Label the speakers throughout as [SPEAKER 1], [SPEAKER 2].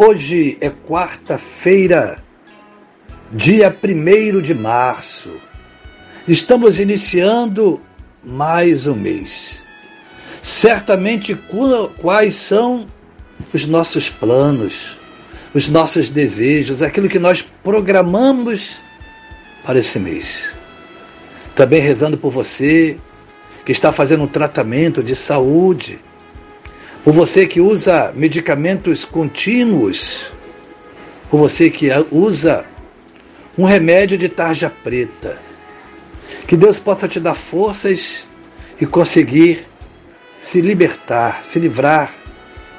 [SPEAKER 1] Hoje é quarta-feira, dia 1 de março. Estamos iniciando mais um mês. Certamente, quais são os nossos planos, os nossos desejos, aquilo que nós programamos para esse mês. Também rezando por você que está fazendo um tratamento de saúde por você que usa medicamentos contínuos, por você que usa um remédio de tarja preta. Que Deus possa te dar forças e conseguir se libertar, se livrar,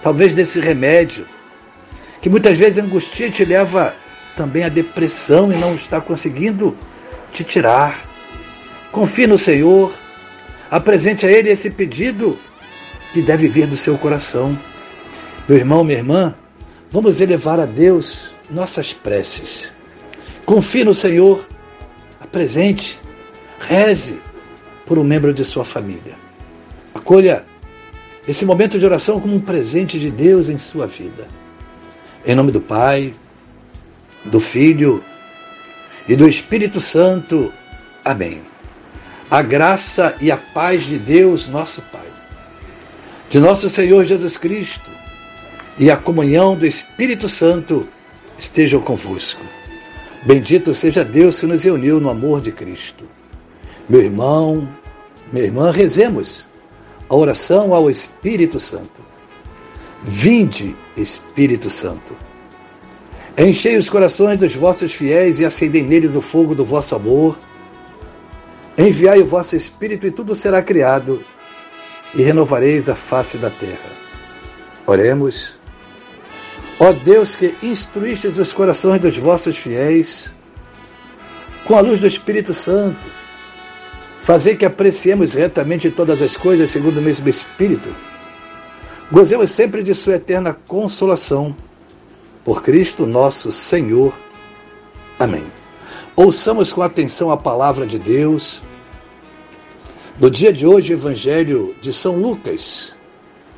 [SPEAKER 1] talvez desse remédio, que muitas vezes angustia te leva também à depressão e não está conseguindo te tirar. Confie no Senhor, apresente a Ele esse pedido que deve vir do seu coração. Meu irmão, minha irmã, vamos elevar a Deus nossas preces. Confie no Senhor, apresente, reze por um membro de sua família. Acolha esse momento de oração como um presente de Deus em sua vida. Em nome do Pai, do Filho e do Espírito Santo. Amém. A graça e a paz de Deus, nosso Pai de nosso Senhor Jesus Cristo e a comunhão do Espírito Santo estejam convosco. Bendito seja Deus que nos reuniu no amor de Cristo. Meu irmão, minha irmã, rezemos a oração ao Espírito Santo. Vinde, Espírito Santo. Enchei os corações dos vossos fiéis e acendei neles o fogo do vosso amor. Enviai o vosso Espírito e tudo será criado e renovareis a face da terra. Oremos. Ó Deus que instruístes os corações dos vossos fiéis com a luz do Espírito Santo, fazer que apreciemos retamente todas as coisas segundo o mesmo Espírito. Gozemos sempre de Sua eterna consolação. Por Cristo nosso Senhor. Amém. Ouçamos com atenção a palavra de Deus no dia de hoje, Evangelho de São Lucas,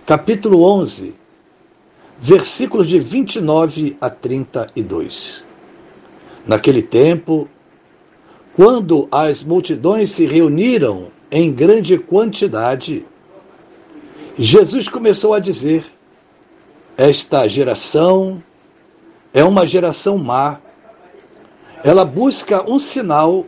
[SPEAKER 1] capítulo 11, versículos de 29 a 32. Naquele tempo, quando as multidões se reuniram em grande quantidade, Jesus começou a dizer: Esta geração é uma geração má. Ela busca um sinal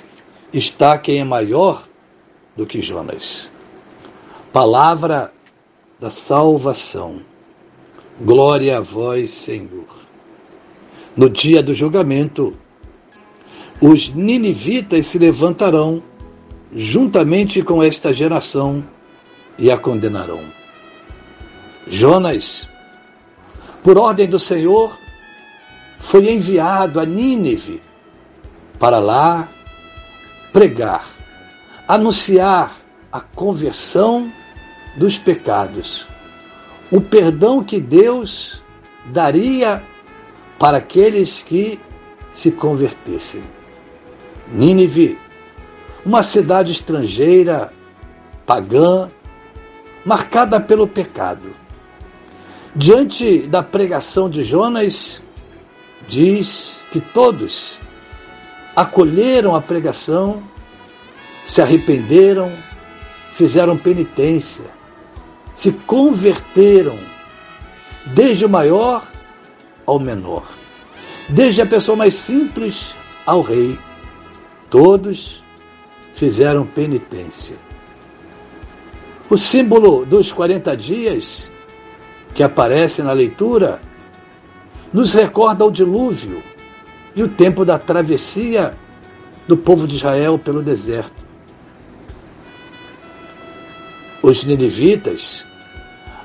[SPEAKER 1] está quem é maior do que Jonas. Palavra da salvação. Glória a vós, Senhor. No dia do julgamento, os ninivitas se levantarão juntamente com esta geração e a condenarão. Jonas, por ordem do Senhor, foi enviado a Nínive para lá pregar, anunciar a conversão dos pecados, o perdão que Deus daria para aqueles que se convertessem. Nínive, uma cidade estrangeira, pagã, marcada pelo pecado. Diante da pregação de Jonas, diz que todos acolheram a pregação, se arrependeram, fizeram penitência, se converteram, desde o maior ao menor, desde a pessoa mais simples ao rei. Todos fizeram penitência. O símbolo dos 40 dias que aparece na leitura nos recorda o dilúvio e o tempo da travessia do povo de Israel pelo deserto. Os ninivitas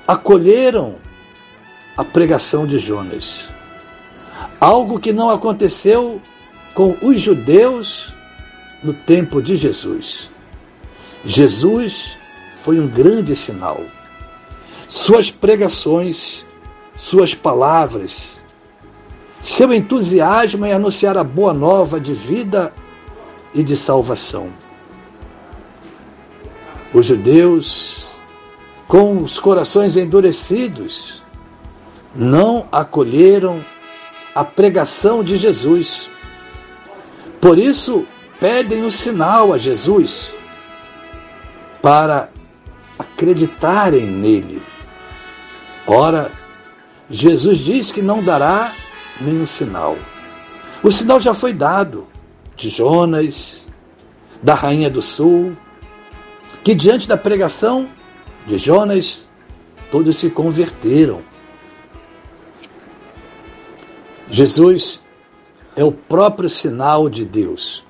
[SPEAKER 1] acolheram a pregação de Jonas, algo que não aconteceu com os judeus no tempo de Jesus. Jesus foi um grande sinal. Suas pregações, suas palavras, seu entusiasmo em anunciar a boa nova de vida e de salvação. Os judeus, com os corações endurecidos, não acolheram a pregação de Jesus. Por isso, pedem um sinal a Jesus para acreditarem nele. Ora, Jesus diz que não dará nenhum sinal. O sinal já foi dado de Jonas, da Rainha do Sul, que diante da pregação de Jonas, todos se converteram. Jesus é o próprio sinal de Deus.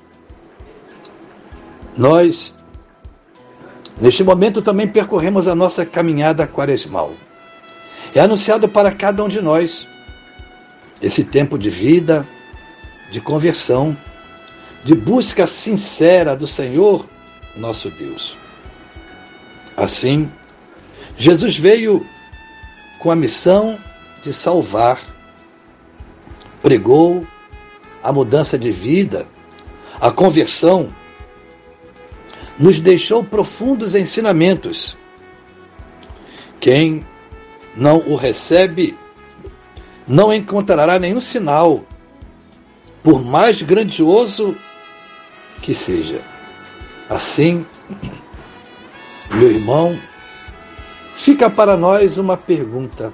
[SPEAKER 1] Nós, neste momento, também percorremos a nossa caminhada quaresmal. É anunciado para cada um de nós esse tempo de vida, de conversão, de busca sincera do Senhor, nosso Deus. Assim, Jesus veio com a missão de salvar, pregou a mudança de vida, a conversão, nos deixou profundos ensinamentos. Quem não o recebe não encontrará nenhum sinal, por mais grandioso que seja. Assim, meu irmão, fica para nós uma pergunta.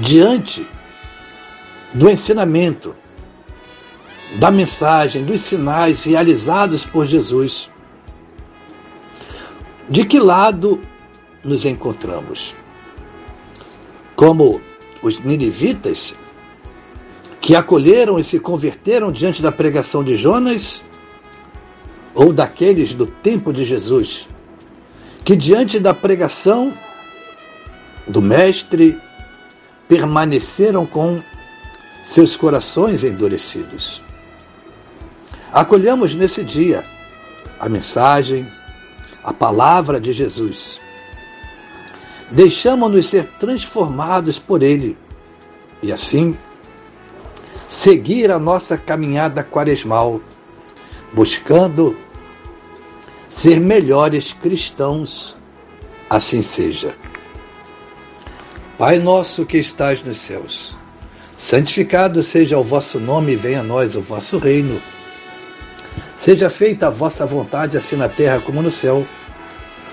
[SPEAKER 1] Diante do ensinamento, da mensagem, dos sinais realizados por Jesus, de que lado nos encontramos? Como os ninivitas, que acolheram e se converteram diante da pregação de Jonas, ou daqueles do tempo de Jesus, que diante da pregação do Mestre permaneceram com seus corações endurecidos. Acolhamos nesse dia a mensagem, a palavra de Jesus deixamos-nos ser transformados por Ele e assim seguir a nossa caminhada quaresmal, buscando ser melhores cristãos. Assim seja. Pai nosso que estás nos céus, santificado seja o vosso nome venha a nós o vosso reino. Seja feita a vossa vontade, assim na terra como no céu.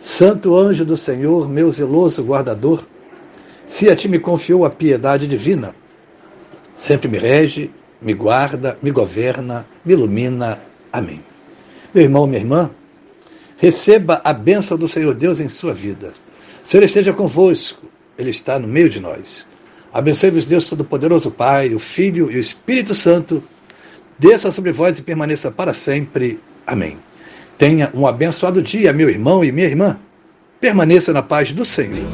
[SPEAKER 1] Santo anjo do Senhor, meu zeloso guardador, se a ti me confiou a piedade divina, sempre me rege, me guarda, me governa, me ilumina. Amém. Meu irmão, minha irmã, receba a bênção do Senhor Deus em sua vida. O Senhor esteja convosco, Ele está no meio de nós. Abençoe-vos, Deus Todo-Poderoso, Pai, o Filho e o Espírito Santo.
[SPEAKER 2] desça sobre vós e permaneça para sempre. Amém. Tenha um abençoado dia, meu irmão e minha irmã. Permaneça na paz do Senhor.